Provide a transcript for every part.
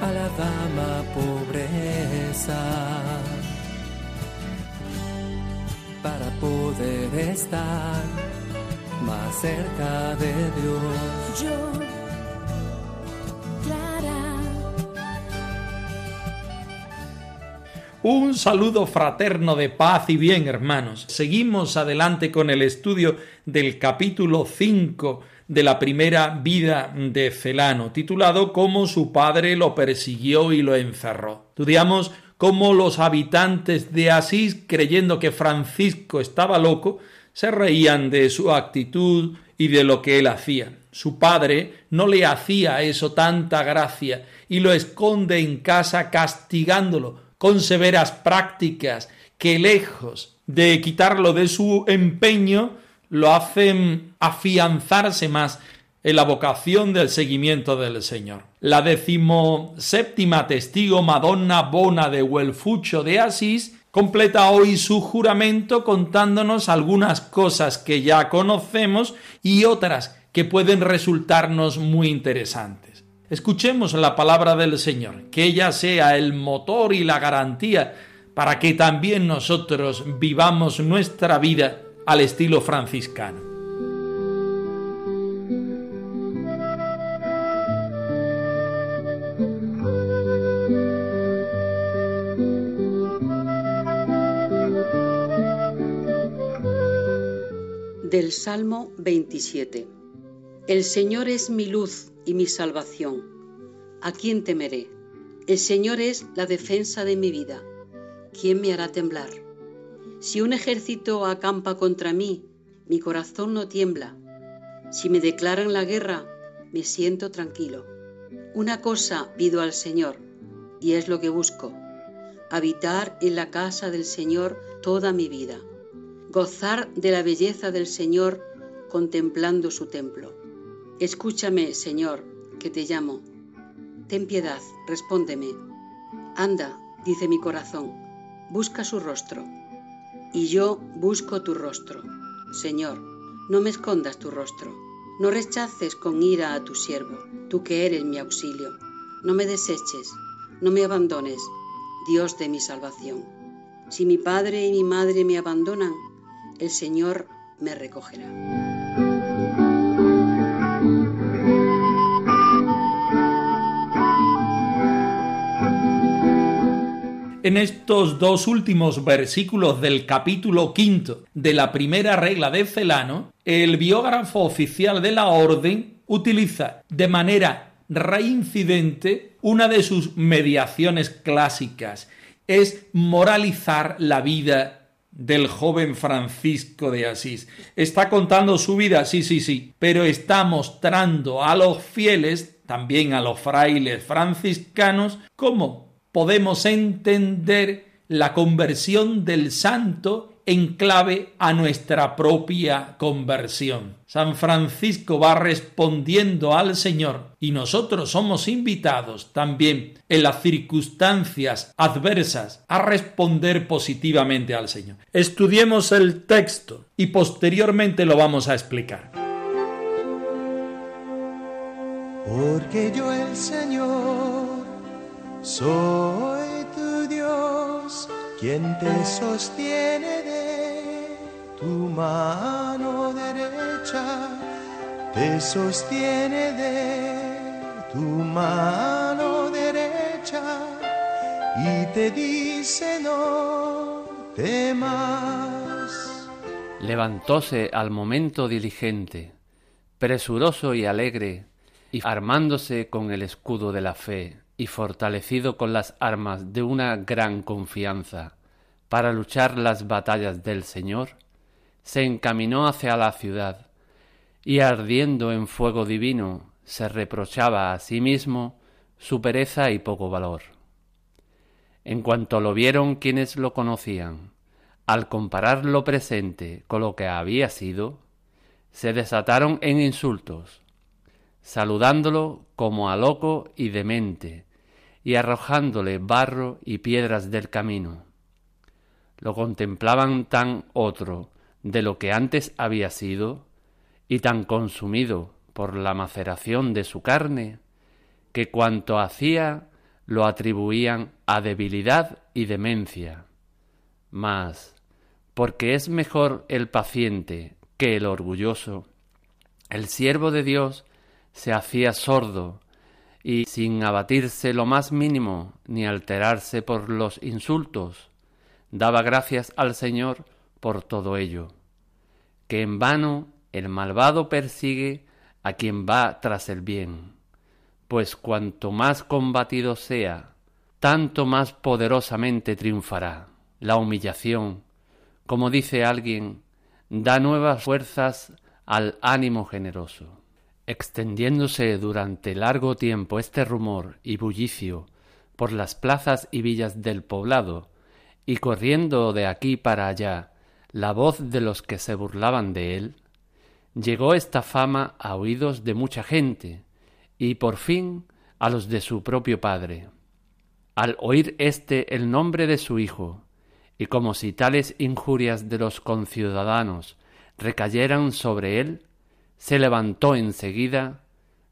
A la dama pobreza para poder estar más cerca de Dios. Yo, Clara, Un saludo fraterno de paz y bien, hermanos. Seguimos adelante con el estudio del capítulo 5 de la primera vida de Celano, titulado Cómo su padre lo persiguió y lo encerró. Estudiamos cómo los habitantes de Asís, creyendo que Francisco estaba loco, se reían de su actitud y de lo que él hacía. Su padre no le hacía eso tanta gracia y lo esconde en casa castigándolo con severas prácticas que lejos de quitarlo de su empeño, lo hacen afianzarse más en la vocación del seguimiento del Señor. La decimoséptima testigo Madonna Bona de Huelfucho de Asís completa hoy su juramento contándonos algunas cosas que ya conocemos y otras que pueden resultarnos muy interesantes. Escuchemos la palabra del Señor, que ella sea el motor y la garantía para que también nosotros vivamos nuestra vida al estilo franciscano. Del Salmo 27. El Señor es mi luz y mi salvación. ¿A quién temeré? El Señor es la defensa de mi vida. ¿Quién me hará temblar? Si un ejército acampa contra mí, mi corazón no tiembla. Si me declaran la guerra, me siento tranquilo. Una cosa pido al Señor, y es lo que busco, habitar en la casa del Señor toda mi vida, gozar de la belleza del Señor contemplando su templo. Escúchame, Señor, que te llamo. Ten piedad, respóndeme. Anda, dice mi corazón, busca su rostro. Y yo busco tu rostro. Señor, no me escondas tu rostro. No rechaces con ira a tu siervo, tú que eres mi auxilio. No me deseches, no me abandones, Dios de mi salvación. Si mi padre y mi madre me abandonan, el Señor me recogerá. En estos dos últimos versículos del capítulo quinto de la primera regla de Celano, el biógrafo oficial de la orden utiliza de manera reincidente una de sus mediaciones clásicas, es moralizar la vida del joven Francisco de Asís. Está contando su vida, sí, sí, sí, pero está mostrando a los fieles, también a los frailes franciscanos, cómo podemos entender la conversión del santo en clave a nuestra propia conversión. San Francisco va respondiendo al Señor y nosotros somos invitados también en las circunstancias adversas a responder positivamente al Señor. Estudiemos el texto y posteriormente lo vamos a explicar. Porque yo el Señor soy tu Dios, quien te sostiene de tu mano derecha, te sostiene de tu mano derecha y te dice no temas. Levantóse al momento diligente, presuroso y alegre, y armándose con el escudo de la fe, y fortalecido con las armas de una gran confianza, para luchar las batallas del Señor, se encaminó hacia la ciudad, y ardiendo en fuego divino, se reprochaba a sí mismo su pereza y poco valor. En cuanto lo vieron quienes lo conocían, al comparar lo presente con lo que había sido, se desataron en insultos, saludándolo como a loco y demente, y arrojándole barro y piedras del camino. Lo contemplaban tan otro de lo que antes había sido, y tan consumido por la maceración de su carne, que cuanto hacía lo atribuían a debilidad y demencia. Mas, porque es mejor el paciente que el orgulloso, el siervo de Dios se hacía sordo y sin abatirse lo más mínimo ni alterarse por los insultos, daba gracias al Señor por todo ello, que en vano el malvado persigue a quien va tras el bien, pues cuanto más combatido sea, tanto más poderosamente triunfará. La humillación, como dice alguien, da nuevas fuerzas al ánimo generoso. Extendiéndose durante largo tiempo este rumor y bullicio por las plazas y villas del poblado, y corriendo de aquí para allá la voz de los que se burlaban de él, llegó esta fama a oídos de mucha gente, y por fin a los de su propio padre. Al oír éste el nombre de su hijo, y como si tales injurias de los conciudadanos recayeran sobre él, se levantó enseguida,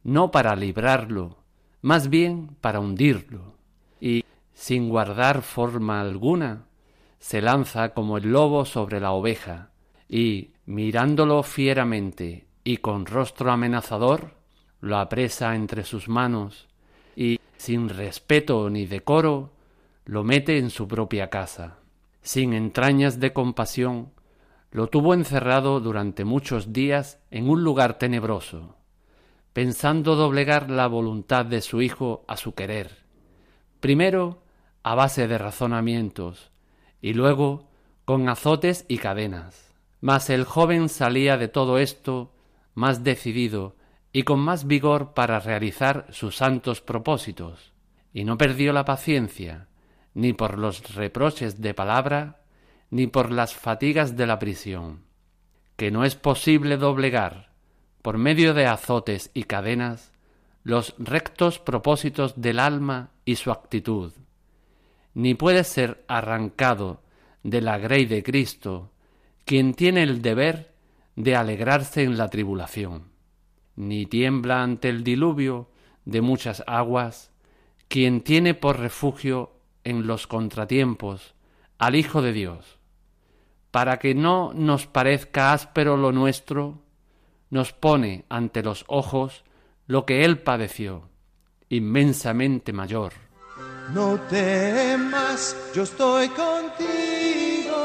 no para librarlo, más bien para hundirlo, y, sin guardar forma alguna, se lanza como el lobo sobre la oveja, y, mirándolo fieramente y con rostro amenazador, lo apresa entre sus manos, y, sin respeto ni decoro, lo mete en su propia casa. Sin entrañas de compasión, lo tuvo encerrado durante muchos días en un lugar tenebroso, pensando doblegar la voluntad de su hijo a su querer, primero a base de razonamientos y luego con azotes y cadenas. Mas el joven salía de todo esto más decidido y con más vigor para realizar sus santos propósitos, y no perdió la paciencia, ni por los reproches de palabra, ni por las fatigas de la prisión, que no es posible doblegar, por medio de azotes y cadenas, los rectos propósitos del alma y su actitud, ni puede ser arrancado de la grey de Cristo quien tiene el deber de alegrarse en la tribulación, ni tiembla ante el diluvio de muchas aguas quien tiene por refugio en los contratiempos al Hijo de Dios, para que no nos parezca áspero lo nuestro, nos pone ante los ojos lo que Él padeció, inmensamente mayor. No temas, yo estoy contigo.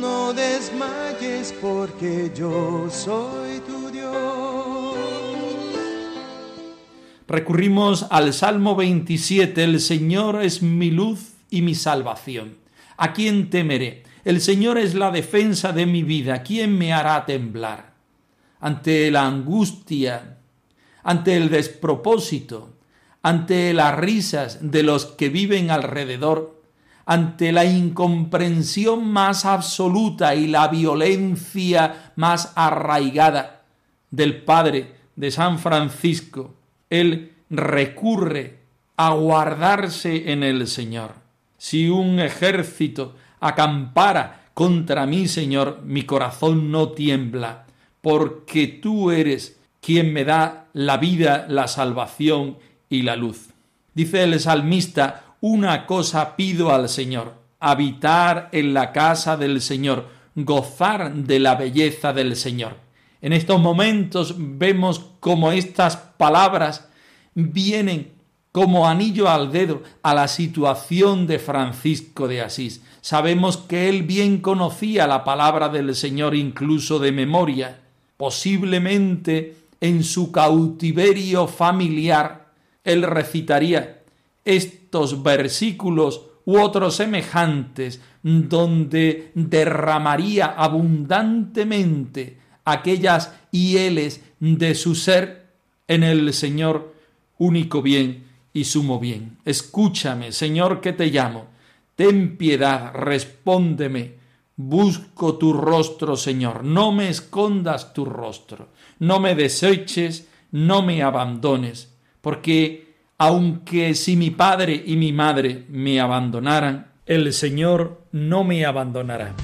No desmayes porque yo soy tu Dios. Recurrimos al Salmo 27, el Señor es mi luz y mi salvación. ¿A quién temeré? El Señor es la defensa de mi vida. ¿Quién me hará temblar? Ante la angustia, ante el despropósito, ante las risas de los que viven alrededor, ante la incomprensión más absoluta y la violencia más arraigada del Padre de San Francisco, él recurre a guardarse en el Señor si un ejército acampara contra mí, Señor, mi corazón no tiembla, porque tú eres quien me da la vida, la salvación y la luz. Dice el salmista, una cosa pido al Señor, habitar en la casa del Señor, gozar de la belleza del Señor. En estos momentos vemos cómo estas palabras vienen como anillo al dedo a la situación de Francisco de Asís. Sabemos que él bien conocía la palabra del Señor incluso de memoria. Posiblemente en su cautiverio familiar él recitaría estos versículos u otros semejantes donde derramaría abundantemente aquellas hieles de su ser en el Señor único bien y sumo bien. Escúchame, Señor, que te llamo. Ten piedad, respóndeme. Busco tu rostro, Señor. No me escondas tu rostro. No me deseches, no me abandones. Porque aunque si mi padre y mi madre me abandonaran, el Señor no me abandonará.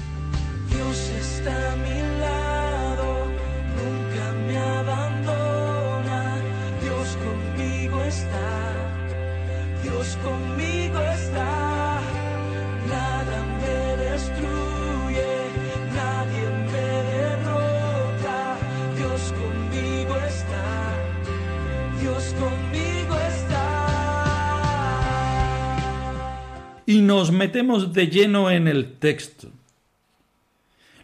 Nos metemos de lleno en el texto.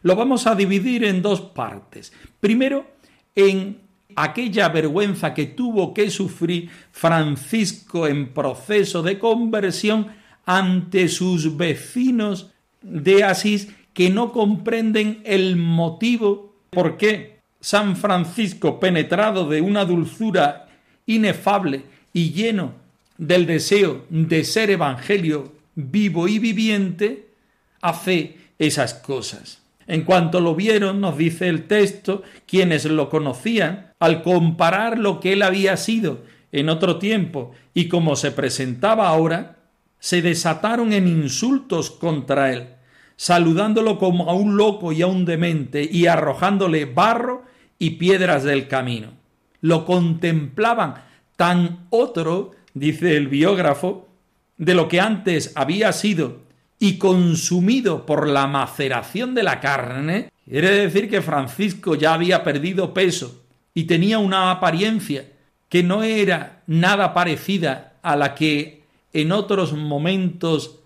Lo vamos a dividir en dos partes. Primero, en aquella vergüenza que tuvo que sufrir Francisco en proceso de conversión ante sus vecinos de Asís que no comprenden el motivo por qué San Francisco, penetrado de una dulzura inefable y lleno del deseo de ser evangelio vivo y viviente, hace esas cosas. En cuanto lo vieron, nos dice el texto, quienes lo conocían, al comparar lo que él había sido en otro tiempo y como se presentaba ahora, se desataron en insultos contra él, saludándolo como a un loco y a un demente y arrojándole barro y piedras del camino. Lo contemplaban tan otro, dice el biógrafo, de lo que antes había sido y consumido por la maceración de la carne, quiere decir que Francisco ya había perdido peso y tenía una apariencia que no era nada parecida a la que en otros momentos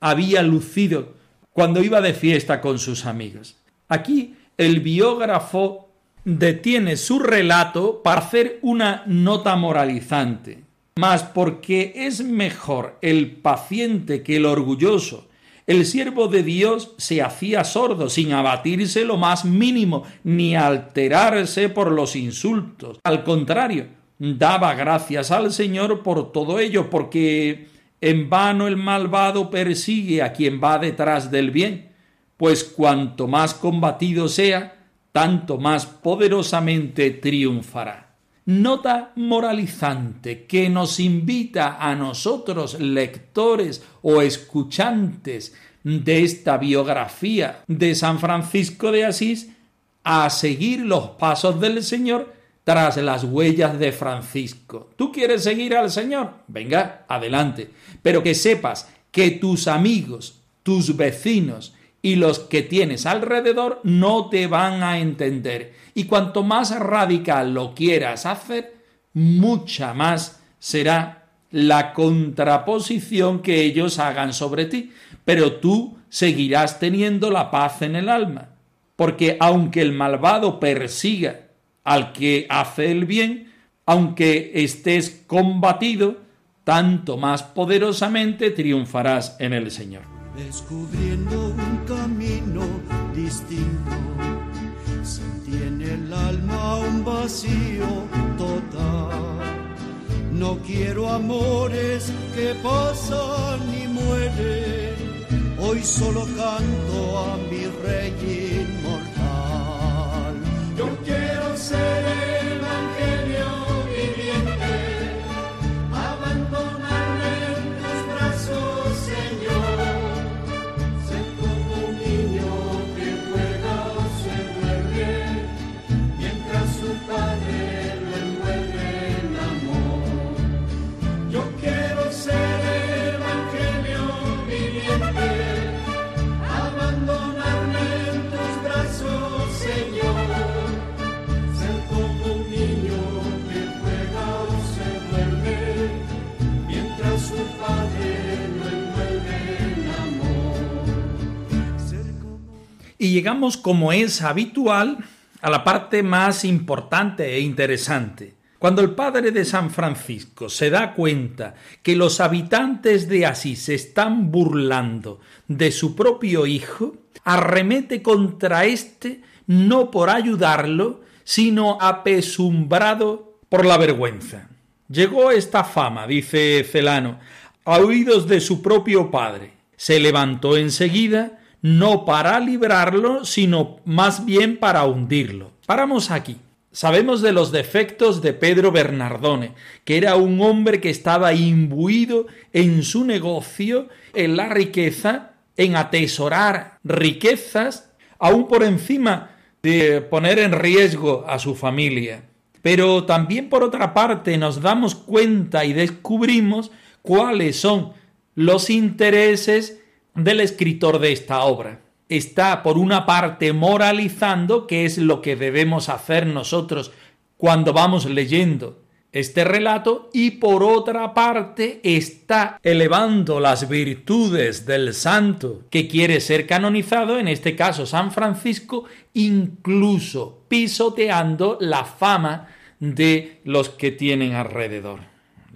había lucido cuando iba de fiesta con sus amigos. Aquí el biógrafo detiene su relato para hacer una nota moralizante mas porque es mejor el paciente que el orgulloso. El siervo de Dios se hacía sordo sin abatirse lo más mínimo, ni alterarse por los insultos. Al contrario, daba gracias al Señor por todo ello, porque en vano el malvado persigue a quien va detrás del bien, pues cuanto más combatido sea, tanto más poderosamente triunfará nota moralizante que nos invita a nosotros, lectores o escuchantes de esta biografía de San Francisco de Asís, a seguir los pasos del Señor tras las huellas de Francisco. ¿Tú quieres seguir al Señor? Venga, adelante. Pero que sepas que tus amigos, tus vecinos y los que tienes alrededor no te van a entender y cuanto más radical lo quieras hacer, mucha más será la contraposición que ellos hagan sobre ti. Pero tú seguirás teniendo la paz en el alma, porque aunque el malvado persiga al que hace el bien, aunque estés combatido, tanto más poderosamente triunfarás en el Señor. Descubriendo un camino distinto tiene el alma un vacío total. No quiero amores que pasan y mueren. Hoy solo canto a mi rey inmortal. Yo quiero ser Llegamos, como es habitual, a la parte más importante e interesante. Cuando el padre de San Francisco se da cuenta que los habitantes de Asís se están burlando de su propio hijo, arremete contra éste no por ayudarlo, sino apesumbrado por la vergüenza. Llegó esta fama, dice Celano, a oídos de su propio padre. Se levantó enseguida, no para librarlo, sino más bien para hundirlo. Paramos aquí. Sabemos de los defectos de Pedro Bernardone, que era un hombre que estaba imbuido en su negocio, en la riqueza, en atesorar riquezas, aún por encima de poner en riesgo a su familia. Pero también por otra parte nos damos cuenta y descubrimos cuáles son los intereses del escritor de esta obra está por una parte moralizando, que es lo que debemos hacer nosotros cuando vamos leyendo este relato, y por otra parte está elevando las virtudes del santo que quiere ser canonizado, en este caso San Francisco, incluso pisoteando la fama de los que tienen alrededor.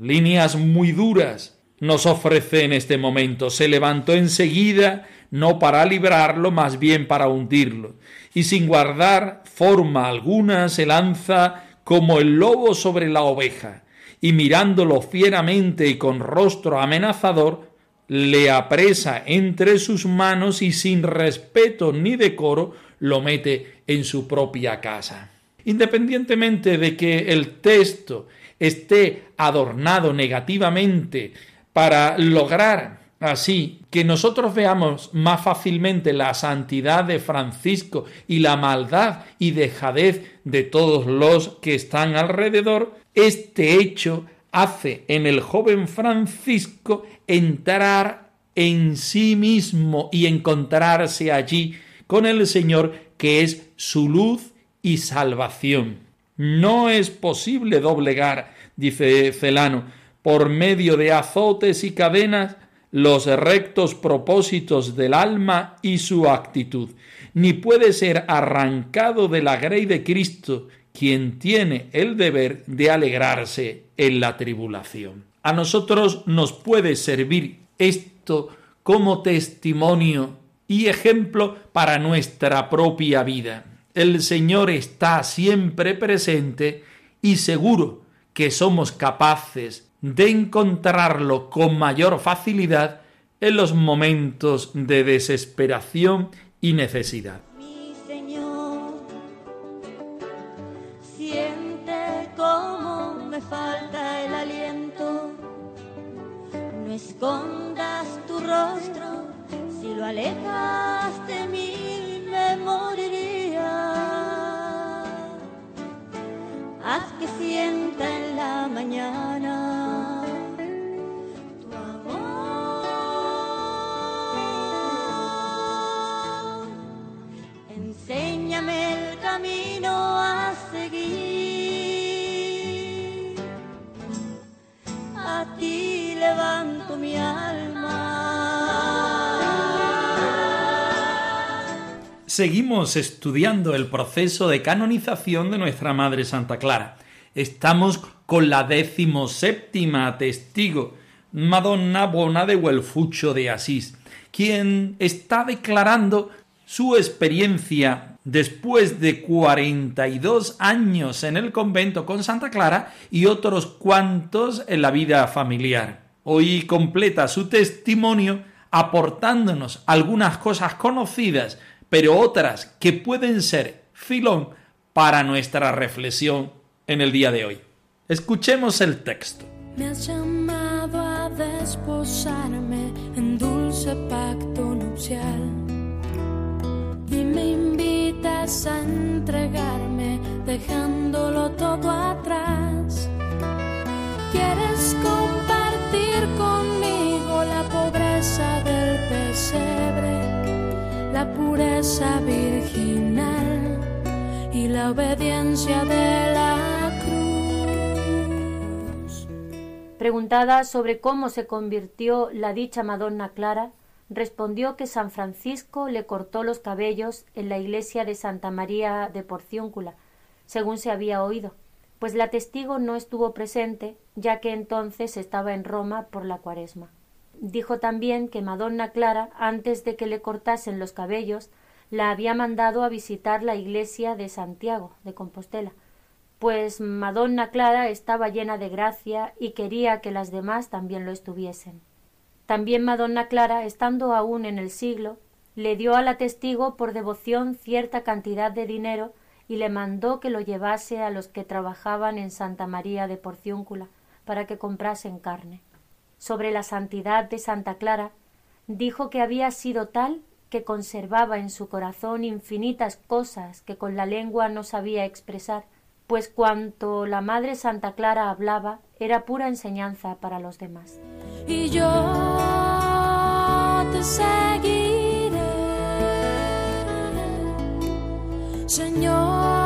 Líneas muy duras nos ofrece en este momento. Se levantó enseguida no para librarlo, más bien para hundirlo, y sin guardar forma alguna se lanza como el lobo sobre la oveja, y mirándolo fieramente y con rostro amenazador, le apresa entre sus manos y sin respeto ni decoro lo mete en su propia casa. Independientemente de que el texto esté adornado negativamente para lograr Así que nosotros veamos más fácilmente la santidad de Francisco y la maldad y dejadez de todos los que están alrededor, este hecho hace en el joven Francisco entrar en sí mismo y encontrarse allí con el Señor que es su luz y salvación. No es posible doblegar, dice Celano, por medio de azotes y cadenas los rectos propósitos del alma y su actitud, ni puede ser arrancado de la grey de Cristo quien tiene el deber de alegrarse en la tribulación. A nosotros nos puede servir esto como testimonio y ejemplo para nuestra propia vida. El Señor está siempre presente y seguro que somos capaces de encontrarlo con mayor facilidad en los momentos de desesperación y necesidad. Mi Señor, siente cómo me falta el aliento. No escondas tu rostro, si lo alejas de mí me moriría. Haz que sienta en la mañana Seguimos estudiando el proceso de canonización de nuestra Madre Santa Clara. Estamos con la séptima testigo, Madonna Bona de Huelfucho de Asís, quien está declarando su experiencia después de 42 años en el convento con Santa Clara y otros cuantos en la vida familiar. Hoy completa su testimonio aportándonos algunas cosas conocidas, pero otras que pueden ser filón para nuestra reflexión en el día de hoy. Escuchemos el texto. Me has llamado a desposarme en dulce pacto nupcial y me invitas a entregarme dejándolo todo atrás. Pureza virginal y la obediencia de la cruz. Preguntada sobre cómo se convirtió la dicha Madonna Clara, respondió que San Francisco le cortó los cabellos en la iglesia de Santa María de Porciúncula, según se había oído, pues la testigo no estuvo presente, ya que entonces estaba en Roma por la cuaresma. Dijo también que Madonna Clara, antes de que le cortasen los cabellos, la había mandado a visitar la iglesia de Santiago de Compostela, pues Madonna Clara estaba llena de gracia y quería que las demás también lo estuviesen. También Madonna Clara, estando aún en el siglo, le dio a la testigo por devoción cierta cantidad de dinero y le mandó que lo llevase a los que trabajaban en Santa María de Porciúncula para que comprasen carne. Sobre la santidad de Santa Clara, dijo que había sido tal que conservaba en su corazón infinitas cosas que con la lengua no sabía expresar pues cuanto la Madre Santa Clara hablaba era pura enseñanza para los demás. Y yo te seguiré, Señor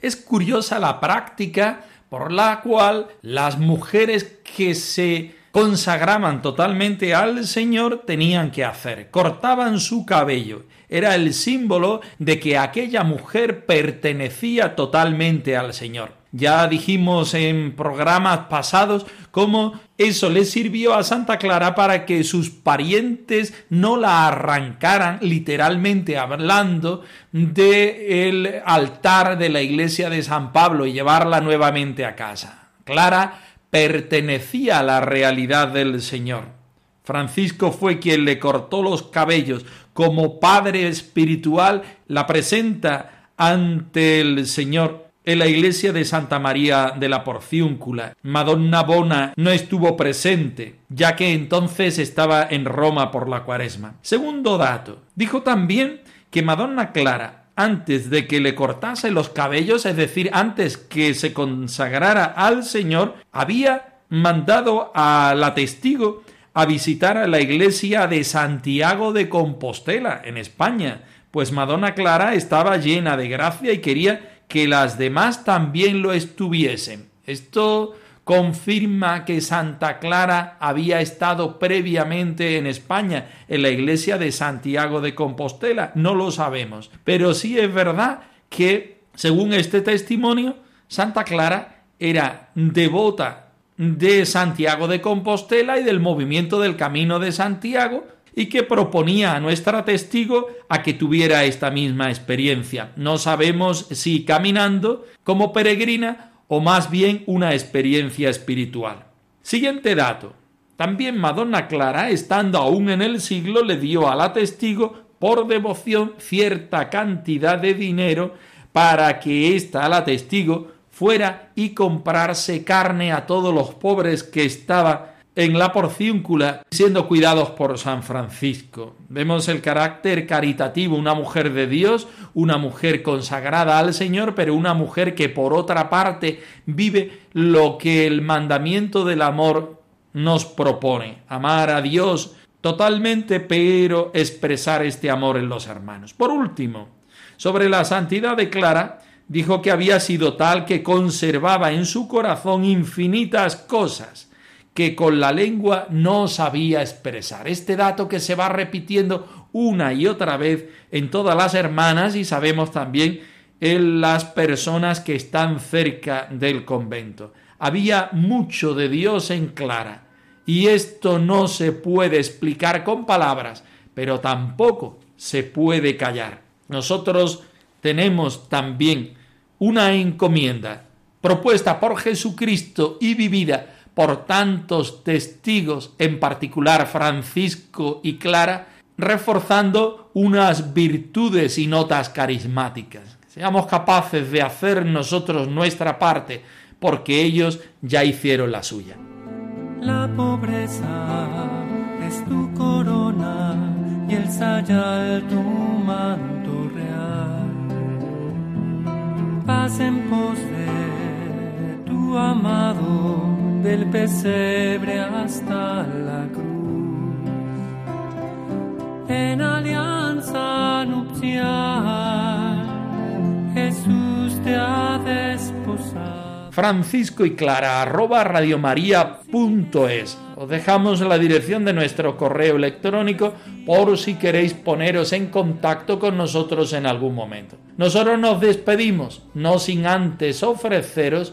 Es curiosa la práctica por la cual las mujeres que se consagraban totalmente al Señor tenían que hacer. Cortaban su cabello. Era el símbolo de que aquella mujer pertenecía totalmente al Señor. Ya dijimos en programas pasados cómo eso le sirvió a Santa Clara para que sus parientes no la arrancaran, literalmente hablando, del altar de la iglesia de San Pablo y llevarla nuevamente a casa. Clara pertenecía a la realidad del Señor. Francisco fue quien le cortó los cabellos como padre espiritual, la presenta ante el Señor en la iglesia de Santa María de la Porciúncula. Madonna Bona no estuvo presente, ya que entonces estaba en Roma por la cuaresma. Segundo dato, dijo también que Madonna Clara, antes de que le cortase los cabellos, es decir, antes que se consagrara al Señor, había mandado a la testigo a visitar a la iglesia de Santiago de Compostela, en España, pues Madonna Clara estaba llena de gracia y quería que las demás también lo estuviesen. Esto confirma que Santa Clara había estado previamente en España, en la iglesia de Santiago de Compostela. No lo sabemos. Pero sí es verdad que, según este testimonio, Santa Clara era devota de Santiago de Compostela y del movimiento del Camino de Santiago, y que proponía a nuestra testigo a que tuviera esta misma experiencia. No sabemos si caminando como peregrina o más bien una experiencia espiritual. Siguiente dato. También Madonna Clara, estando aún en el siglo, le dio a la testigo por devoción cierta cantidad de dinero para que ésta, la testigo, fuera y comprarse carne a todos los pobres que estaban en la porciúncula siendo cuidados por San Francisco. Vemos el carácter caritativo, una mujer de Dios, una mujer consagrada al Señor, pero una mujer que por otra parte vive lo que el mandamiento del amor nos propone, amar a Dios totalmente, pero expresar este amor en los hermanos. Por último, sobre la santidad de Clara, dijo que había sido tal que conservaba en su corazón infinitas cosas, que con la lengua no sabía expresar. Este dato que se va repitiendo una y otra vez en todas las hermanas y sabemos también en las personas que están cerca del convento. Había mucho de Dios en Clara y esto no se puede explicar con palabras, pero tampoco se puede callar. Nosotros tenemos también una encomienda propuesta por Jesucristo y vivida por tantos testigos, en particular Francisco y Clara, reforzando unas virtudes y notas carismáticas. Seamos capaces de hacer nosotros nuestra parte, porque ellos ya hicieron la suya. La pobreza es tu corona y el sayal tu manto real. Paz en pos de tu amado del pesebre hasta la cruz. En alianza nupcial, Jesús te ha desposado. francisco y clara arroba radiomaria.es. Os dejamos la dirección de nuestro correo electrónico por si queréis poneros en contacto con nosotros en algún momento. Nosotros nos despedimos, no sin antes ofreceros